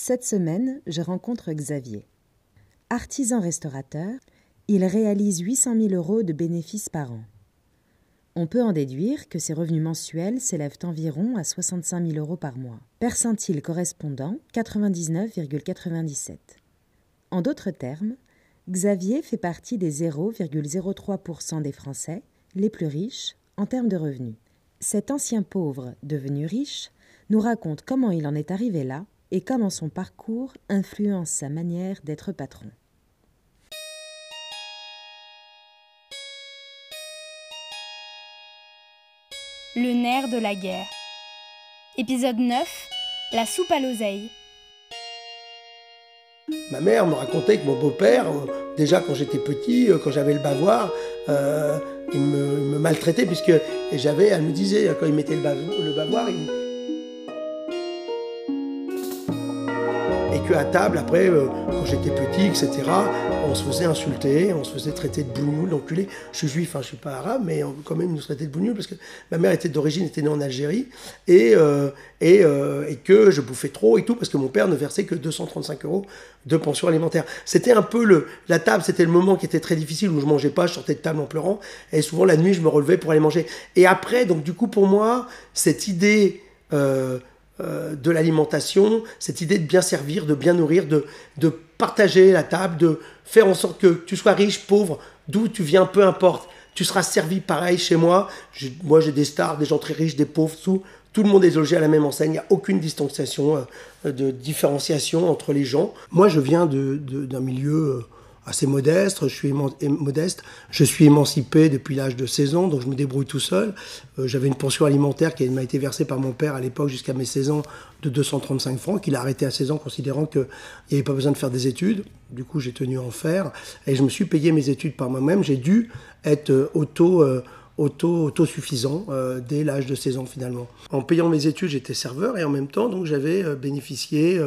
Cette semaine, je rencontre Xavier. Artisan restaurateur, il réalise 800 000 euros de bénéfices par an. On peut en déduire que ses revenus mensuels s'élèvent environ à 65 000 euros par mois. Percentile correspondant? 99,97. En d'autres termes, Xavier fait partie des 0,03% des Français les plus riches en termes de revenus. Cet ancien pauvre devenu riche nous raconte comment il en est arrivé là et comment son parcours influence sa manière d'être patron. Le nerf de la guerre. Épisode 9 La soupe à l'oseille. Ma mère me racontait que mon beau-père, euh, déjà quand j'étais petit, euh, quand j'avais le bavoir, euh, il, me, maltraitait puisque j'avais, elle me disait, quand il mettait le, bavoir, il, à table, après, euh, quand j'étais petit, etc., on se faisait insulter, on se faisait traiter de bougnoul, d'enculé. Je suis juif, hein, je suis pas arabe, mais quand même, nous traitaient de bougnoul parce que ma mère était d'origine, était née en Algérie, et, euh, et, euh, et, que je bouffais trop et tout, parce que mon père ne versait que 235 euros de pension alimentaire. C'était un peu le, la table, c'était le moment qui était très difficile où je mangeais pas, je sortais de table en pleurant, et souvent la nuit, je me relevais pour aller manger. Et après, donc du coup, pour moi, cette idée de l'alimentation, cette idée de bien servir, de bien nourrir, de, de partager la table, de faire en sorte que tu sois riche, pauvre, d'où tu viens, peu importe. Tu seras servi pareil chez moi. moi, j'ai des stars, des gens très riches, des pauvres, tout. Tout le monde est logé à la même enseigne. Il n'y a aucune distanciation, euh, de différenciation entre les gens. Moi, je viens d'un de, milieu euh, assez modeste, je suis modeste, je suis émancipé depuis l'âge de 16 ans, donc je me débrouille tout seul. Euh, j'avais une pension alimentaire qui m'a été versée par mon père à l'époque jusqu'à mes 16 ans de 235 francs, qu'il a arrêté à 16 ans considérant qu'il n'y avait pas besoin de faire des études. Du coup, j'ai tenu à en faire et je me suis payé mes études par moi-même. J'ai dû être euh, auto... Euh, auto, autosuffisant dès l'âge de 16 ans finalement. En payant mes études, j'étais serveur et en même temps, donc j'avais bénéficié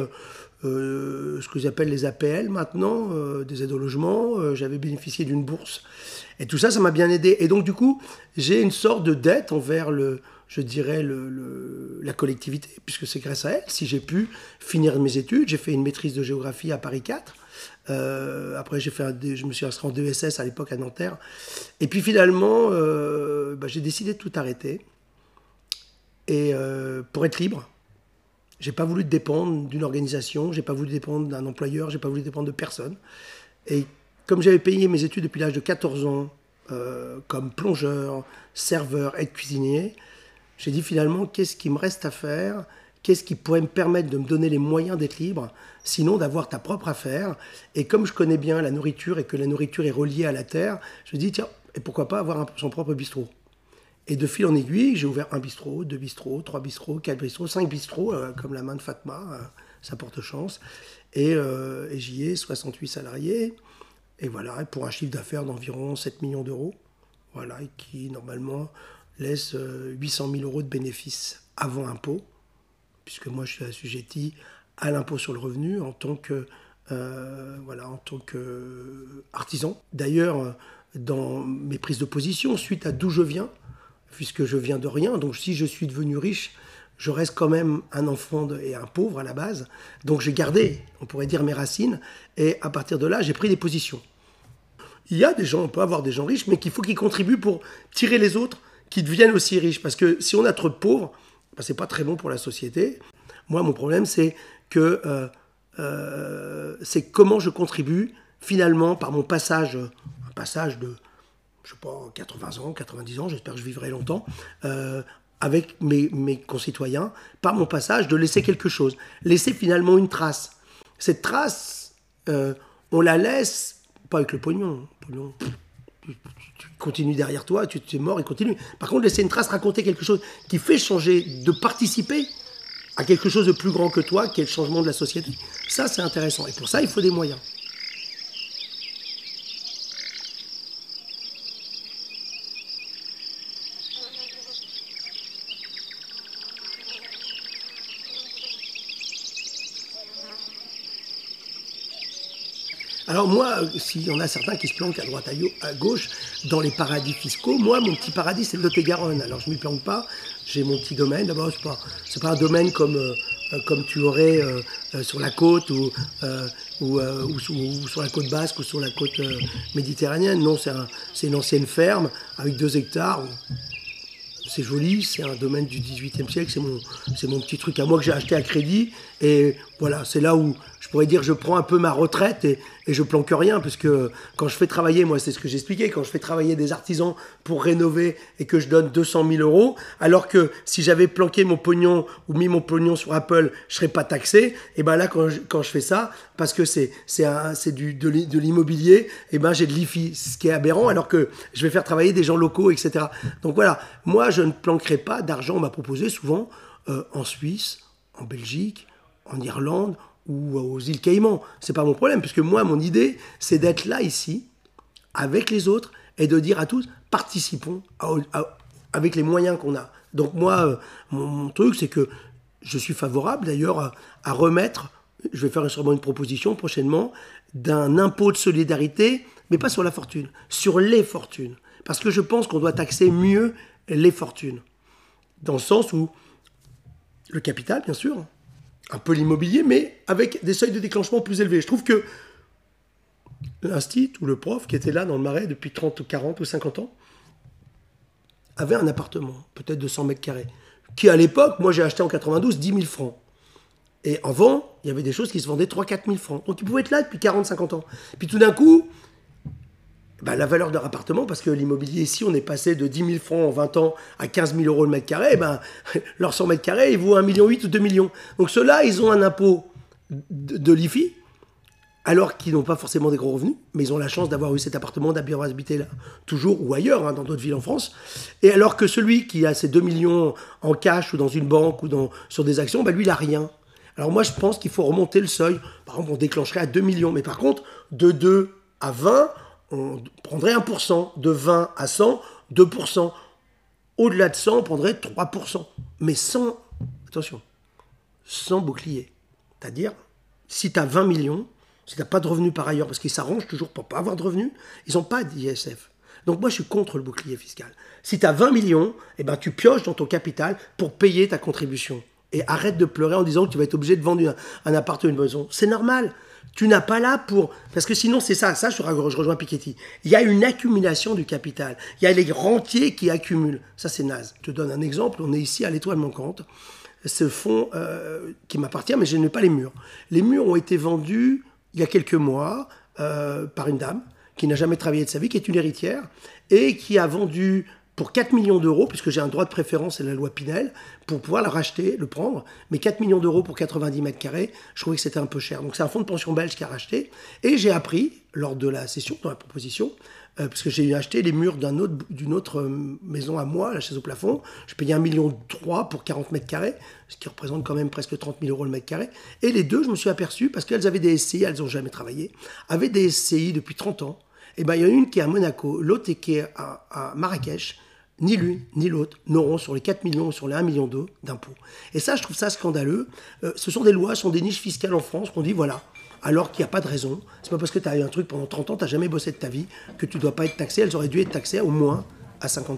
ce que j'appelle les APL maintenant, euh, des aides au logement. Euh, j'avais bénéficié d'une bourse. Et tout ça, ça m'a bien aidé. Et donc, du coup, j'ai une sorte de dette envers le, je dirais, le, la collectivité, puisque c'est grâce à elle si j'ai pu finir mes études. J'ai fait une maîtrise de géographie à Paris 4. après, fait je me suis inscrit en DESS à l'époque à Nanterre. Et puis finalement, bah, j'ai décidé de tout arrêter. Et pour être libre, j'ai pas voulu dépendre d'une organisation, j'ai pas voulu dépendre d'un employeur, j'ai pas voulu dépendre de personne. Et comme j'avais payé mes études depuis l'âge de 14 ans, euh, comme plongeur, serveur, aide cuisinier, j'ai dit finalement qu'est-ce qui me reste à faire? Qu'est-ce qui pourrait me permettre de me donner les moyens d'être libre, sinon d'avoir ta propre affaire? Et comme je connais bien la nourriture et que la nourriture est reliée à la terre, je me dis tiens, et pourquoi pas avoir son propre bistrot? Et de fil en aiguille, j'ai ouvert un bistrot, deux bistrots, trois bistrots, quatre bistrots, cinq bistrots, euh, comme la main de Fatma, euh, ça porte chance. Et, euh, j'y ai 68 salariés. Et voilà, pour un chiffre d'affaires d'environ 7 millions d'euros. Voilà, qui normalement laisse 800 000 euros de bénéfices avant impôt, puisque moi je suis assujetti à l'impôt sur le revenu en tant que voilà, en tant qu'artisan. D'ailleurs, dans mes prises de position, suite à d'où je viens, puisque je viens de rien. Donc si je suis devenu riche, je reste quand même un enfant et un pauvre à la base. Donc j'ai gardé, on pourrait dire, mes racines. Et à partir de là, j'ai pris des positions. Il y a des gens, on peut avoir des gens riches, mais qu'il faut qu'ils contribuent pour tirer les autres qui deviennent aussi riches. Parce que si on a trop de pauvres, ben, c'est pas très bon pour la société. Moi, mon problème, c'est que euh, euh, c'est comment je contribue finalement par mon passage, un passage de je sais pas, 80 ans, 90 ans, j'espère que je vivrai longtemps, euh, avec mes, concitoyens, par mon passage, de laisser quelque chose, laisser finalement une trace. Cette trace, euh, on la laisse, pas avec le pognon, pognon tu continues derrière toi, tu es mort, il continue. Par contre, laisser une trace, raconter quelque chose qui fait changer, de participer à quelque chose de plus grand que toi, qui est le changement de la société. Ça, c'est intéressant. Et pour ça, il faut des moyens. Alors moi, s'il y en a certains qui se planquent à droite, à gauche, dans les paradis fiscaux, moi, mon petit paradis, c'est le Lot-et-Garonne. Alors je ne m'y planque pas, j'ai mon petit domaine. D'abord, ce n'est pas, un domaine comme euh, comme tu aurais sur la côte ou, ou, sur la côte basque ou sur la côte méditerranéenne. Non, c'est une ancienne ferme avec deux hectares c'est joli, c'est un domaine du 18e siècle, c'est mon, mon petit truc à moi que j'ai acheté à crédit. Et voilà, c'est là où je pourrais dire je prends un peu ma retraite et, et je planque rien, puisque quand je fais travailler, moi c'est ce que j'expliquais, quand je fais travailler des artisans pour rénover et que je donne 200 000 euros, alors que si j'avais planqué mon pognon ou mis mon pognon sur Apple, je serais pas taxé, et ben là quand je, fais ça, parce que c'est, c'est, c'est du, de, l'immobilier, et ben j'ai de l'IFI, ce qui est aberrant, alors que je vais faire travailler des gens locaux, etc. Donc voilà, moi je ne planquerai pas d'argent, on m'a proposé souvent euh, en Suisse, en Belgique, en Irlande ou aux îles Caïmans. C'est pas mon problème, puisque moi, mon idée, c'est d'être là ici, avec les autres, et de dire à tous, participons avec les moyens qu'on a. Donc moi, euh, mon, truc, c'est que je suis favorable d'ailleurs à, remettre, je vais faire sûrement une proposition prochainement, d'un impôt de solidarité, mais pas sur la fortune, sur les fortunes. Parce que je pense qu'on doit taxer mieux les fortunes. Dans le sens où le capital, bien sûr, un peu l'immobilier, mais avec des seuils de déclenchement plus élevés. Je trouve que l'instit ou le prof qui était là dans le marais depuis 30 ou 40 ou 50 ans avait un appartement, peut-être de 100 mètres carrés, qui à l'époque, moi j'ai acheté en 92 10 000 francs. Et avant, il y avait des choses qui se vendaient 3-4 000 francs. Donc il pouvait être là depuis 40-50 ans. Puis tout d'un coup, bah, la valeur de leur appartement, parce que l'immobilier ici, on est passé de 10 000 francs en 20 ans à 15 000 euros le mètre carré, ben, leur 100 mètres carrés, ils vaut 1,8 million ou 2 millions. Donc ceux-là, ils ont un impôt de, l'IFI, alors qu'ils n'ont pas forcément des gros revenus, mais ils ont la chance d'avoir eu cet appartement, d'habiter habité là, toujours ou ailleurs, hein, dans d'autres villes en France. Et alors que celui qui a ses 2 millions en cash ou dans une banque ou sur des actions, ben, lui, il n'a rien. Alors moi, je pense qu'il faut remonter le seuil. Par exemple, on déclencherait à 2 millions. Mais par contre, de 2 à 20, on prendrait 1%, de 20 à 100, 2%. Au-delà de 100, on prendrait 3%. Mais sans, attention, sans bouclier. C'est-à-dire, si tu as 20 millions, si tu n'as pas de revenus par ailleurs, parce qu'ils s'arrangent toujours pour pas avoir de revenus, ils n'ont pas d'ISF. Donc moi, je suis contre le bouclier fiscal. Si tu as 20 millions, eh ben, tu pioches dans ton capital pour payer ta contribution. Et arrête de pleurer en disant que tu vas être obligé de vendre un, appartement, une maison. C'est normal. Tu n'as pas là pour... Parce que sinon, c'est ça, ça, je, rejoins Piketty. Il y a une accumulation du capital. Il y a les rentiers qui accumulent. Ça, c'est naze. Je te donne un exemple. On est ici à l'étoile manquante. Ce fonds euh, qui m'appartient, mais je n'ai pas les murs. Les murs ont été vendus il y a quelques mois euh, par une dame qui n'a jamais travaillé de sa vie, qui est une héritière, et qui a vendu pour 4 millions d'euros, puisque j'ai un droit de préférence, c'est la loi Pinel, pour pouvoir la racheter, le prendre. Mais 4 millions d'euros pour 90 mètres carrés, je trouvais que c'était un peu cher. Donc c'est un fonds de pension belge qui a racheté. Et j'ai appris, lors de la session, dans la proposition, euh, parce que j'ai acheté les murs d'une autre, autre euh, maison à moi, la chaise au plafond. Je payais 1,3 million pour 40 mètres carrés, ce qui représente quand même presque 30 000 euros le mètre carré. Et les deux, je me suis aperçu, parce qu'elles avaient des SCI, elles n'ont jamais travaillé, avaient des SCI depuis 30 ans. Et bien, il y en a une qui est à Monaco, l'autre qui est à Marrakech ni l'une ni l'autre n'auront sur les 4 millions ou sur les 1 million d'impôts. Et ça, je trouve ça scandaleux. Euh, ce sont des lois, ce sont des niches fiscales en France qu'on dit voilà, alors qu'il n'y a pas de raison. C'est pas parce que tu as eu un truc pendant 30 ans, tu n'as jamais bossé de ta vie, que tu ne dois pas être taxé. Elles auraient dû être taxées au moins à 50%.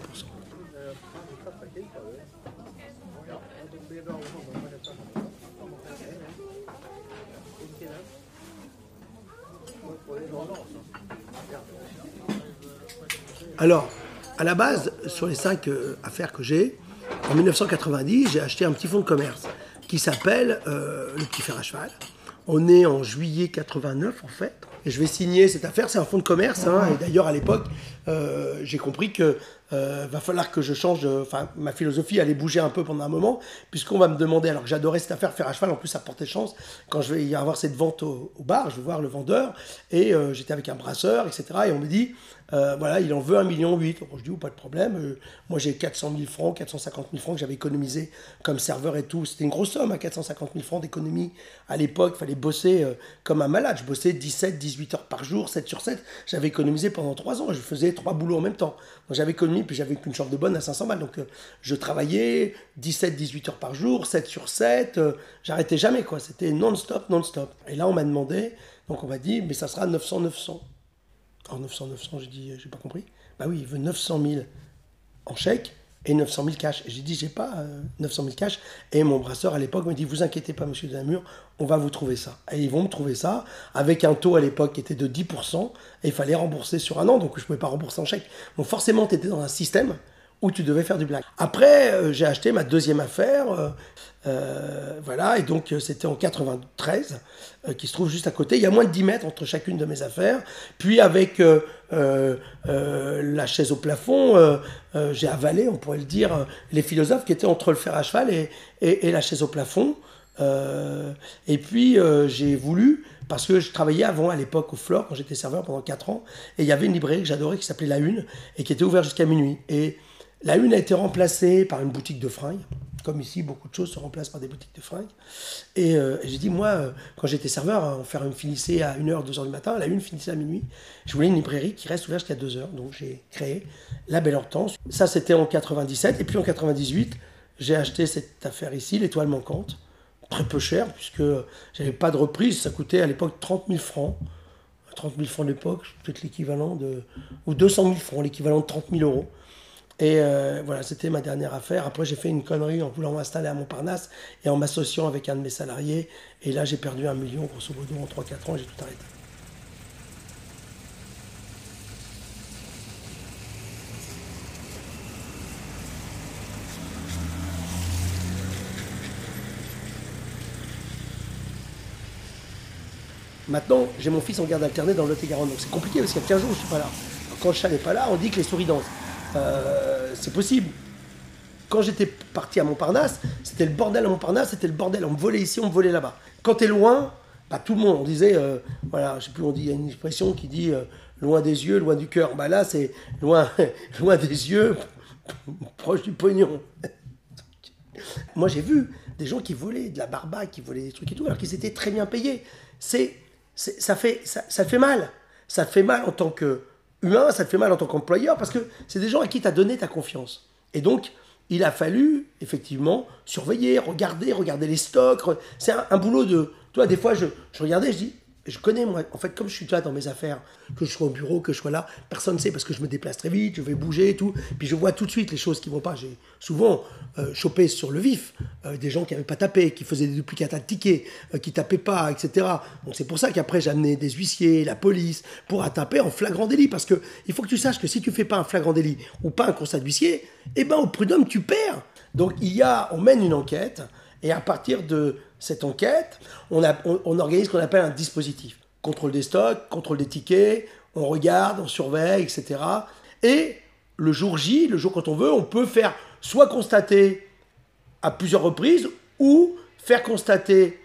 Alors, à la base, sur les cinq euh, affaires que j'ai, en 1990, j'ai acheté un petit fonds de commerce qui s'appelle euh, le Petit Fer à Cheval. On est en juillet 89 en fait. Et je vais signer cette affaire, c'est un fonds de commerce. Hein, et d'ailleurs, à l'époque, euh, j'ai compris que euh, va falloir que je change. Enfin, ma philosophie allait bouger un peu pendant un moment, puisqu'on va me demander. Alors que j'adorais cette affaire, faire à cheval. En plus, ça portait chance. Quand je vais y avoir cette vente au, bar, je vais voir le vendeur. Et j'étais avec un brasseur, etc. Et on me dit euh, voilà, il en veut 1,8 million. je dis, oh, pas de problème. Euh, moi, j'ai 400 000 francs, 450 000 francs que j'avais économisé comme serveur et tout. C'était une grosse somme, à hein, 450 000 francs d'économie. À l'époque, il fallait bosser euh, comme un malade. Je bossais 17, 18 heures par jour, 7 sur 7. J'avais économisé pendant 3 ans. Je faisais 3 boulots en même temps. Donc, j'avais économisé, puis j'avais qu'une chambre de bonne à 500 balles. Donc, je travaillais 17, 18 heures par jour, 7 sur 7. J'arrêtais jamais, quoi. C'était non-stop, non-stop. Et là, on m'a demandé, donc on m'a dit, mais ça sera 900, 900. En 900, 900, j'ai dit, j'ai pas compris. Bah oui, il veut 900 000 en chèque et 900 000 cash. J'ai dit, j'ai pas 900 000 cash. Et mon brasseur à l'époque m'a dit, vous inquiétez pas, monsieur Namur, on va vous trouver ça. Et ils vont me trouver ça avec un taux à l'époque qui était de 10%, et il fallait rembourser sur un an, donc je ne pouvais pas rembourser en chèque. Donc forcément, tu étais dans un système où tu devais faire du black. Après, euh, j'ai acheté ma deuxième affaire, euh, euh, voilà, et donc c'était en 93, qui se trouve juste à côté. Il y a moins de 10 mètres entre chacune de mes affaires. Puis avec la chaise au plafond, j'ai avalé, on pourrait le dire, les philosophes qui étaient entre le fer à cheval et, et, la chaise au plafond. et puis j'ai voulu, parce que je travaillais avant à l'époque au Flore, quand j'étais serveur pendant 4 ans, et il y avait une librairie que j'adorais qui s'appelait La Une, et qui était ouverte jusqu'à minuit. La une a été remplacée par une boutique de fringues. Comme ici, beaucoup de choses se remplacent par des boutiques de fringues. Et, euh, j'ai dit, moi, euh, quand j'étais serveur, hein, faire une finissait à 1h, 2h du matin, la une finissait à minuit. Je voulais une librairie qui reste ouverte jusqu'à 2h. Donc j'ai créé La Belle Hortense. Ça, c'était en 97. Et puis en 98, j'ai acheté cette affaire ici, L'Étoile Manquante. Très peu cher, puisque j'avais pas de reprise. Ça coûtait à l'époque 30 000 francs. 30 000 francs d'époque, peut-être l'équivalent de. ou 200 000 francs, l'équivalent de 30 000 euros. Et euh, voilà, c'était ma dernière affaire. Après, j'ai fait une connerie en voulant m'installer à Montparnasse et en m'associant avec un de mes salariés. Et là, j'ai perdu un million, grosso modo, en 3-4 ans, j'ai tout arrêté. Maintenant, j'ai mon fils en garde alternée dans le Lot-et-Garonne, donc c'est compliqué parce qu'il y a 15 jours, je suis pas là. Quand chat n'est pas là, on dit que les souris dansent. Euh, c'est possible. Quand j'étais parti à Montparnasse, c'était le bordel à Montparnasse, c'était le bordel. On me volait ici, on me volait là-bas. Quand tu es loin, bah, tout le monde, on disait, euh, voilà, je sais plus, on dit, il y a une expression qui dit euh, loin des yeux, loin du cœur. Bah là, c'est loin, loin des yeux, proche du pognon. Moi, j'ai vu des gens qui volaient de la barbaque, qui volaient des trucs et tout, alors qu'ils étaient très bien payés. C'est, ça, fait, ça, ça fait mal. Ça fait mal en tant que humain, ça te fait mal en tant qu'employeur parce que c'est des gens à qui tu as donné ta confiance. Et donc, il a fallu effectivement surveiller, regarder, regarder les stocks. C'est un, boulot de. Toi, des fois, je, je regardais, je dis je connais, moi, en fait, comme je suis là dans mes affaires, que je sois au bureau, que je sois là, personne ne sait parce que je me déplace très vite, je vais bouger et tout. Puis je vois tout de suite les choses qui vont pas. J'ai souvent euh, chopé sur le vif euh, des gens qui n'avaient pas tapé, qui faisaient des duplicata de tickets, euh, qui tapaient pas, etc. Donc c'est pour ça qu'après j'ai amené des huissiers, la police, pour taper en flagrant délit. Parce que il faut que tu saches que si tu fais pas un flagrant délit ou pas un constat d'huissier, eh ben au prud'homme tu perds. Donc il y a, on mène une enquête et à partir de cette enquête, on, organise ce qu'on appelle un dispositif. Contrôle des stocks, contrôle des tickets, on regarde, on surveille, etc. Et le jour J, le jour quand on veut, on peut faire soit constater à plusieurs reprises ou faire constater,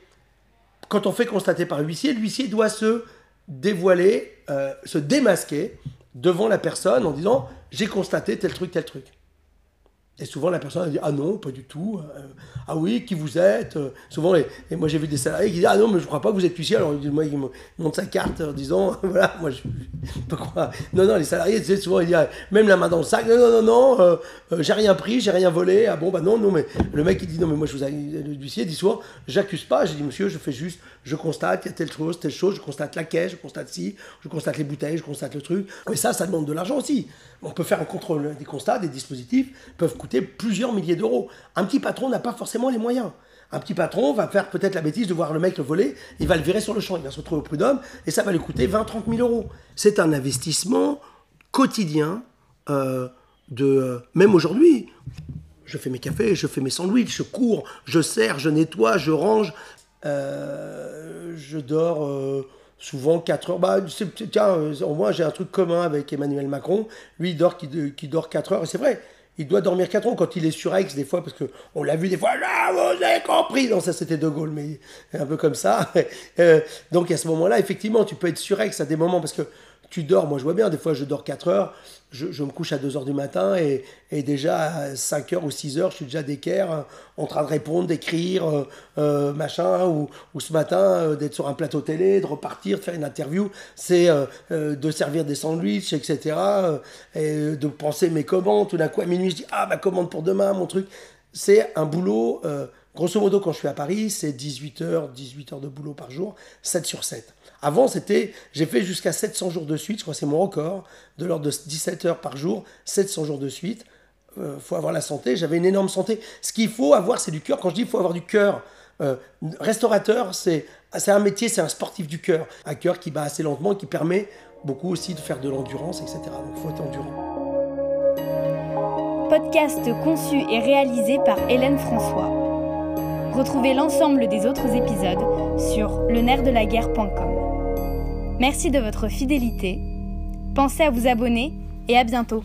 quand on fait constater par l'huissier, l'huissier doit se dévoiler, euh, se démasquer devant la personne en disant j'ai constaté tel truc, tel truc. Et souvent, la personne a dit Ah non, pas du tout. Euh, ah oui, qui vous êtes euh, Souvent, et moi j'ai vu des salariés qui disent Ah non, mais je ne crois pas que vous êtes huissier. Alors, moi, il montre sa carte en disant Voilà, moi je peux. Non, non, les salariés, tu sais, souvent, ils disent Même la main dans le sac Non, non, non, non, euh, j'ai rien pris, j'ai rien volé. Ah bon, bah non, non, mais le mec, il dit Non, mais moi, je vous ai. L'huissier dit souvent J'accuse pas. J'ai dit Monsieur, je fais juste, je constate qu'il y a telle chose, telle chose, je constate la caisse, je constate ci, je constate les bouteilles, je constate le truc. Mais ça, ça demande de l'argent aussi. On peut faire un contrôle des constats, des dispositifs peuvent coûter plusieurs milliers d'euros. Un petit patron n'a pas forcément les moyens. Un petit patron va faire peut-être la bêtise de voir le mec le voler, il va le virer sur le champ, il va se retrouver au prud'homme, et ça va lui coûter 20-30 000 euros. C'est un investissement quotidien euh, de... Euh, même aujourd'hui, je fais mes cafés, je fais mes sandwichs, je cours, je sers, je nettoie, je range, euh, je dors souvent 4 heures. Bah, tiens, moins j'ai un truc commun avec Emmanuel Macron. Lui, il dort, qui dort 4 heures. Et c'est vrai, il doit dormir 4 heures quand il est sur Aix, des fois, parce qu'on l'a vu des fois, là, vous avez compris. Non, ça c'était De Gaulle, mais un peu comme ça. Euh, donc à ce moment-là, effectivement, tu peux être sur Aix à des moments, parce que tu dors, moi je vois bien, des fois je dors 4 heures, je, me couche à 2 heures du matin et, déjà à 5 heures ou 6 heures, je suis déjà d'équerre en train de répondre, d'écrire, euh, euh, machin, ou, ce matin euh, d'être sur un plateau télé, de repartir, de faire une interview, c'est de servir des sandwichs, etc., et de penser mes commandes, tout d'un coup à minuit je dis ah ma commande pour demain, mon truc, c'est un boulot, grosso modo quand je suis à Paris, c'est 18 heures, 18 heures de boulot par jour, 7 sur 7. Avant, c'était, j'ai fait jusqu'à 700 jours de suite, je crois que c'est mon record, de l'ordre de 17 heures par jour, 700 jours de suite, euh, faut avoir la santé. J'avais une énorme santé. Ce qu'il faut avoir, c'est du cœur. Quand je dis il faut avoir du cœur, euh, restaurateur, c'est un métier, c'est un sportif du cœur. Un cœur qui bat assez lentement qui permet beaucoup aussi de faire de l'endurance, etc. Donc il faut être endurant. Podcast conçu et réalisé par Hélène François. Retrouvez l'ensemble des autres épisodes sur lenerfdelaguerre.com. Merci de votre fidélité. Pensez à vous abonner et à bientôt.